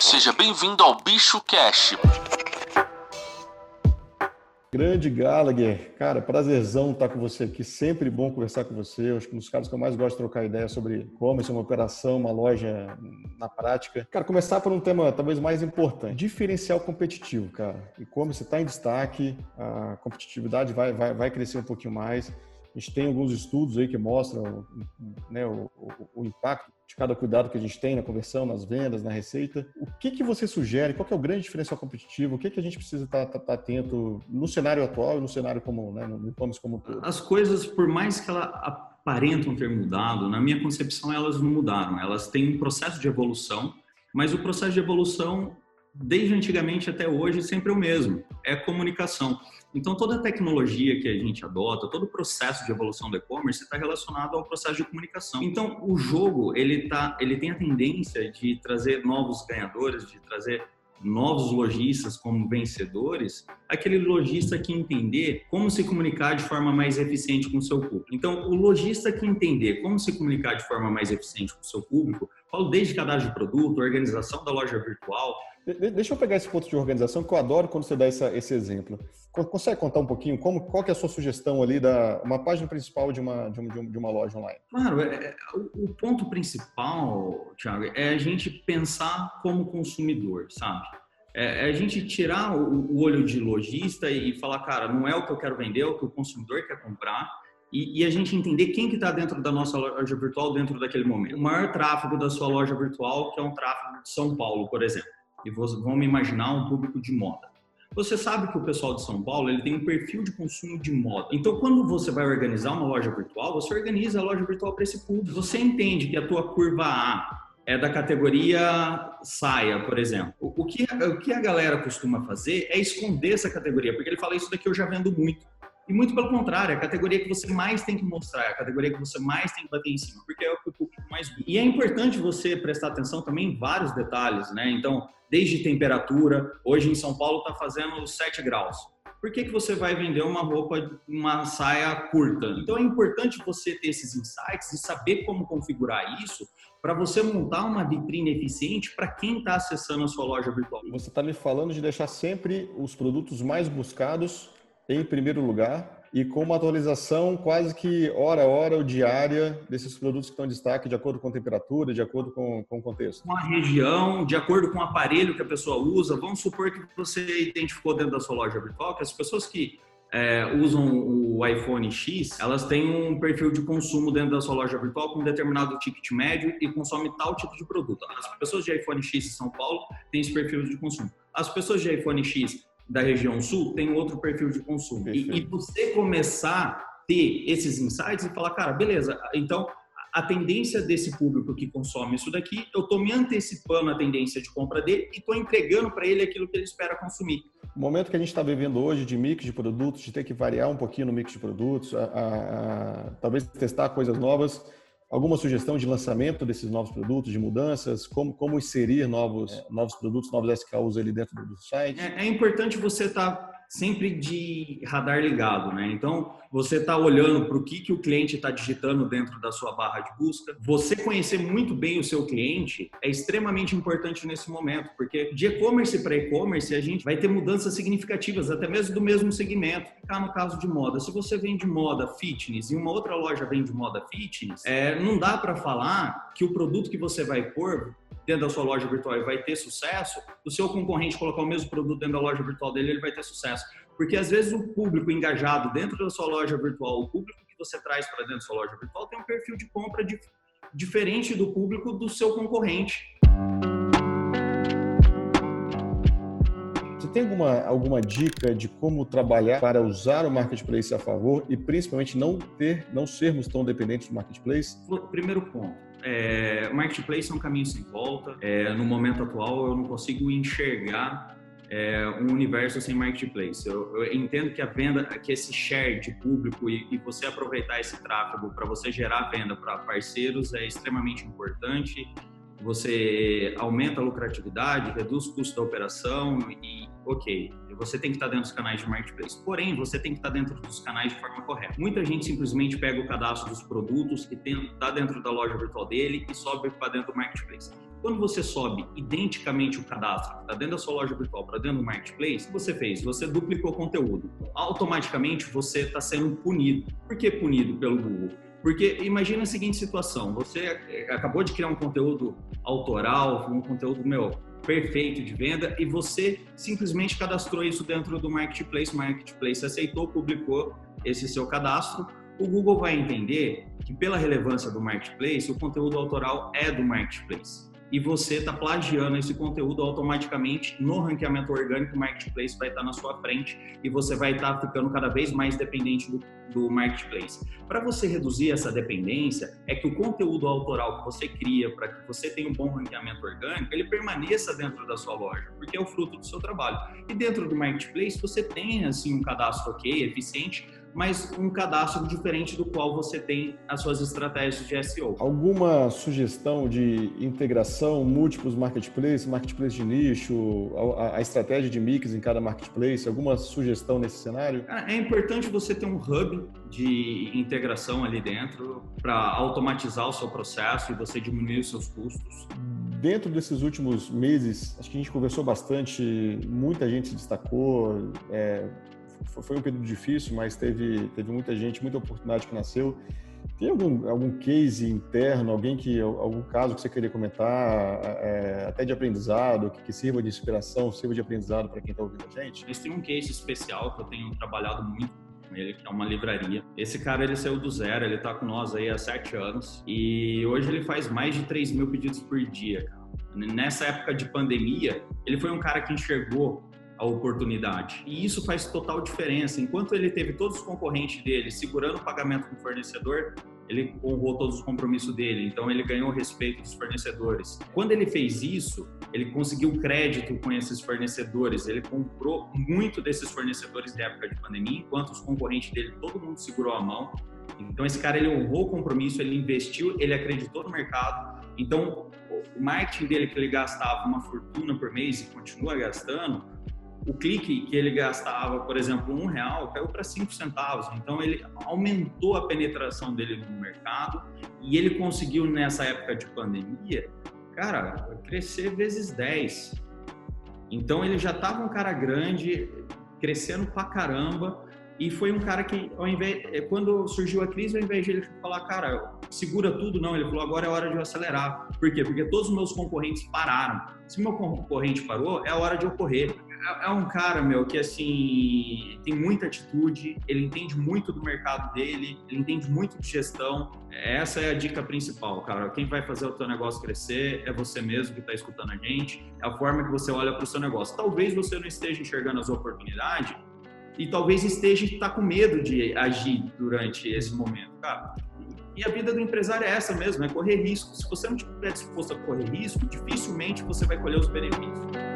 Seja bem-vindo ao Bicho Cash. Grande Gallagher, cara, prazerzão estar com você aqui. Sempre bom conversar com você. Acho que um dos casos que eu mais gosto de trocar ideia sobre e-commerce, uma operação, uma loja na prática. Cara, começar por um tema talvez mais importante: diferencial competitivo, cara. E-commerce está em destaque, a competitividade vai, vai, vai crescer um pouquinho mais. A gente tem alguns estudos aí que mostram né, o, o, o, impacto de cada cuidado que a gente tem na conversão, nas vendas, na receita. O que, que você sugere? Qual é o grande diferencial competitivo? O que, que a gente precisa estar, tá, tá, tá atento no cenário atual e no cenário comum, né, no e-commerce como um todo? As coisas, por mais que elas aparentam ter mudado, na minha concepção elas não mudaram. Elas têm um processo de evolução, mas o processo de evolução desde antigamente até hoje sempre o mesmo, é comunicação. Então, toda a tecnologia que a gente adota, todo o processo de evolução do e-commerce está relacionado ao processo de comunicação. Então, o jogo, ele, tá, ele tem a tendência de trazer novos ganhadores, de trazer novos lojistas como vencedores, aquele lojista que entender como se comunicar de forma mais eficiente com o seu público. Então, o lojista que entender como se comunicar de forma mais eficiente com o seu público, falo desde cadastro de produto, organização da loja virtual, Deixa eu pegar esse ponto de organização que eu adoro quando você dá essa, esse exemplo. Consegue contar um pouquinho como, qual que é a sua sugestão ali da uma página principal de uma, de uma, de uma loja online? Claro, é, é o ponto principal, Thiago, é a gente pensar como consumidor, sabe? É, é a gente tirar o, olho de lojista e falar, cara, não é o que eu quero vender, é o que o consumidor quer comprar. E, e, a gente entender quem que está dentro da nossa loja virtual dentro daquele momento. O maior tráfego da sua loja virtual, que é um tráfego de São Paulo, por exemplo e vamos imaginar um público de moda. Você sabe que o pessoal de São Paulo ele tem um perfil de consumo de moda. Então, quando você vai organizar uma loja virtual, você organiza a loja virtual para esse público. Você entende que a tua curva A é da categoria saia, por exemplo. O que, o que a galera costuma fazer é esconder essa categoria, porque ele fala isso daqui eu já vendo muito. E muito pelo contrário, é a categoria que você mais tem que mostrar, é a categoria que você mais tem que bater em cima, porque é o que o público mais. E é importante você prestar atenção também em vários detalhes, né? Então, desde temperatura, hoje em São Paulo está fazendo 7 graus. Por que, que você vai vender uma roupa, uma saia curta? Então é importante você ter esses insights e saber como configurar isso para você montar uma vitrine eficiente para quem está acessando a sua loja virtual. Você está me falando de deixar sempre os produtos mais buscados em primeiro lugar e com uma atualização quase que hora a hora ou diária desses produtos que estão em destaque de acordo com a temperatura, de acordo com, com o contexto. Com a região, de acordo com o aparelho que a pessoa usa. Vamos supor que você identificou dentro da sua loja virtual que as pessoas que é, usam o iPhone X, elas têm um perfil de consumo dentro da sua loja virtual com um determinado ticket médio e consome tal tipo de produto. As pessoas de iPhone X em São Paulo têm esse perfil de consumo. As pessoas de iPhone X da região sul tem outro perfil de consumo. E, e, você começar a ter esses insights e falar, cara, beleza, então a tendência desse público que consome isso daqui, eu estou me antecipando a tendência de compra dele e estou entregando para ele aquilo que ele espera consumir. O momento que a gente está vivendo hoje de mix de produtos, de ter que variar um pouquinho no mix de produtos, a, a, a, talvez testar coisas novas, alguma sugestão de lançamento desses novos produtos, de mudanças, como, como inserir novos, é. novos produtos, novos SKUs ali dentro do site? É, é importante você estar tá sempre de radar ligado, né? Então, você está olhando para o que, que o cliente está digitando dentro da sua barra de busca. Você conhecer muito bem o seu cliente é extremamente importante nesse momento, porque de e-commerce para e-commerce a gente vai ter mudanças significativas, até mesmo do mesmo segmento. Ficar no caso de moda, se você vende moda fitness e uma outra loja vende moda fitness, é, não dá para falar que o produto que você vai pôr dentro da sua loja virtual e vai ter sucesso, o seu concorrente colocar o mesmo produto dentro da loja virtual dele, ele vai ter sucesso. Porque às vezes o público engajado dentro da sua loja virtual, o público que você traz para dentro da sua loja virtual tem um perfil de compra de, diferente do público do seu concorrente. Você tem alguma, alguma dica de como trabalhar para usar o marketplace a favor e principalmente não ter, não sermos tão dependentes do marketplace? Primeiro ponto, é, marketplace é um caminho sem volta. É, no momento atual, eu não consigo enxergar é, um universo sem marketplace. Eu, eu, entendo que a venda, que esse share de público e, e você aproveitar esse tráfego para você gerar venda para parceiros é extremamente importante. Você aumenta a lucratividade, reduz o custo da operação e, ok, você tem que estar dentro dos canais de marketplace. Porém, você tem que estar dentro dos canais de forma correta. Muita gente simplesmente pega o cadastro dos produtos que está dentro da loja virtual dele e sobe para dentro do marketplace. Quando você sobe identicamente o cadastro que está dentro da sua loja virtual para dentro do marketplace, o que você fez? Você duplicou o conteúdo. Automaticamente você está sendo punido. Por que punido pelo Google? Porque imagina a seguinte situação: você acabou de criar um conteúdo autoral, um conteúdo meu perfeito de venda e você simplesmente cadastrou isso dentro do marketplace, o marketplace aceitou, publicou esse seu cadastro. O Google vai entender que pela relevância do marketplace, o conteúdo autoral é do marketplace e você está plagiando esse conteúdo automaticamente no ranqueamento orgânico, o marketplace vai estar tá na sua frente e você vai estar tá ficando cada vez mais dependente do, do marketplace. Para você reduzir essa dependência, é que o conteúdo autoral que você cria para que você tenha um bom ranqueamento orgânico, ele permaneça dentro da sua loja, porque é o fruto do seu trabalho. E dentro do marketplace, você tem assim um cadastro ok, eficiente, mas um cadastro diferente do qual você tem as suas estratégias de SEO. Alguma sugestão de integração, múltiplos marketplaces, marketplace de nicho, a, a, estratégia de mix em cada marketplace, alguma sugestão nesse cenário? É importante você ter um hub de integração ali dentro para automatizar o seu processo e você diminuir os seus custos. Dentro desses últimos meses, acho que a gente conversou bastante, muita gente se destacou, é, foi um período difícil, mas teve, teve muita gente, muita oportunidade que nasceu. Tem algum, algum case interno, alguém que, algum caso que você queria comentar, é, até de aprendizado, que, que, sirva de inspiração, sirva de aprendizado para quem está ouvindo a gente? Tem um case especial que eu tenho trabalhado muito com ele, que é uma livraria. Esse cara, ele saiu do zero, ele está com nós aí há sete anos e hoje ele faz mais de 3 mil pedidos por dia, cara. Nessa época de pandemia, ele foi um cara que enxergou a oportunidade. E isso faz total diferença. Enquanto ele teve todos os concorrentes dele segurando o pagamento com o fornecedor, ele honrou todos os compromissos dele, então ele ganhou o respeito dos fornecedores. Quando ele fez isso, ele conseguiu crédito com esses fornecedores, ele comprou muito desses fornecedores da época de pandemia, enquanto os concorrentes dele, todo mundo segurou a mão. Então esse cara ele honrou o compromisso, ele investiu, ele acreditou no mercado. Então o marketing dele que ele gastava uma fortuna por mês e continua gastando, o clique que ele gastava, por exemplo, um real, caiu para cinco centavos. Então ele aumentou a penetração dele no mercado e ele conseguiu nessa época de pandemia, cara, crescer vezes 10. Então ele já estava um cara grande, crescendo pra caramba. E foi um cara que, ao invés, é, quando surgiu a crise, ao invés de ele falar, cara, segura tudo, não, ele falou, agora é hora de eu acelerar. Por quê? Porque todos os meus concorrentes pararam. Se meu concorrente parou, é a hora de eu correr. É, é um cara, meu, que assim tem muita atitude, ele entende muito do mercado dele, ele entende muito de gestão. Essa é a dica principal, cara. Quem vai fazer o teu negócio crescer é você mesmo que está escutando a gente, é a forma que você olha para o seu negócio. Talvez você não esteja enxergando as oportunidades e talvez esteja tá com medo de agir durante esse momento, cara. E a vida do empresário é essa mesmo, é correr risco. Se você não estiver disposto a correr risco, dificilmente você vai colher os benefícios.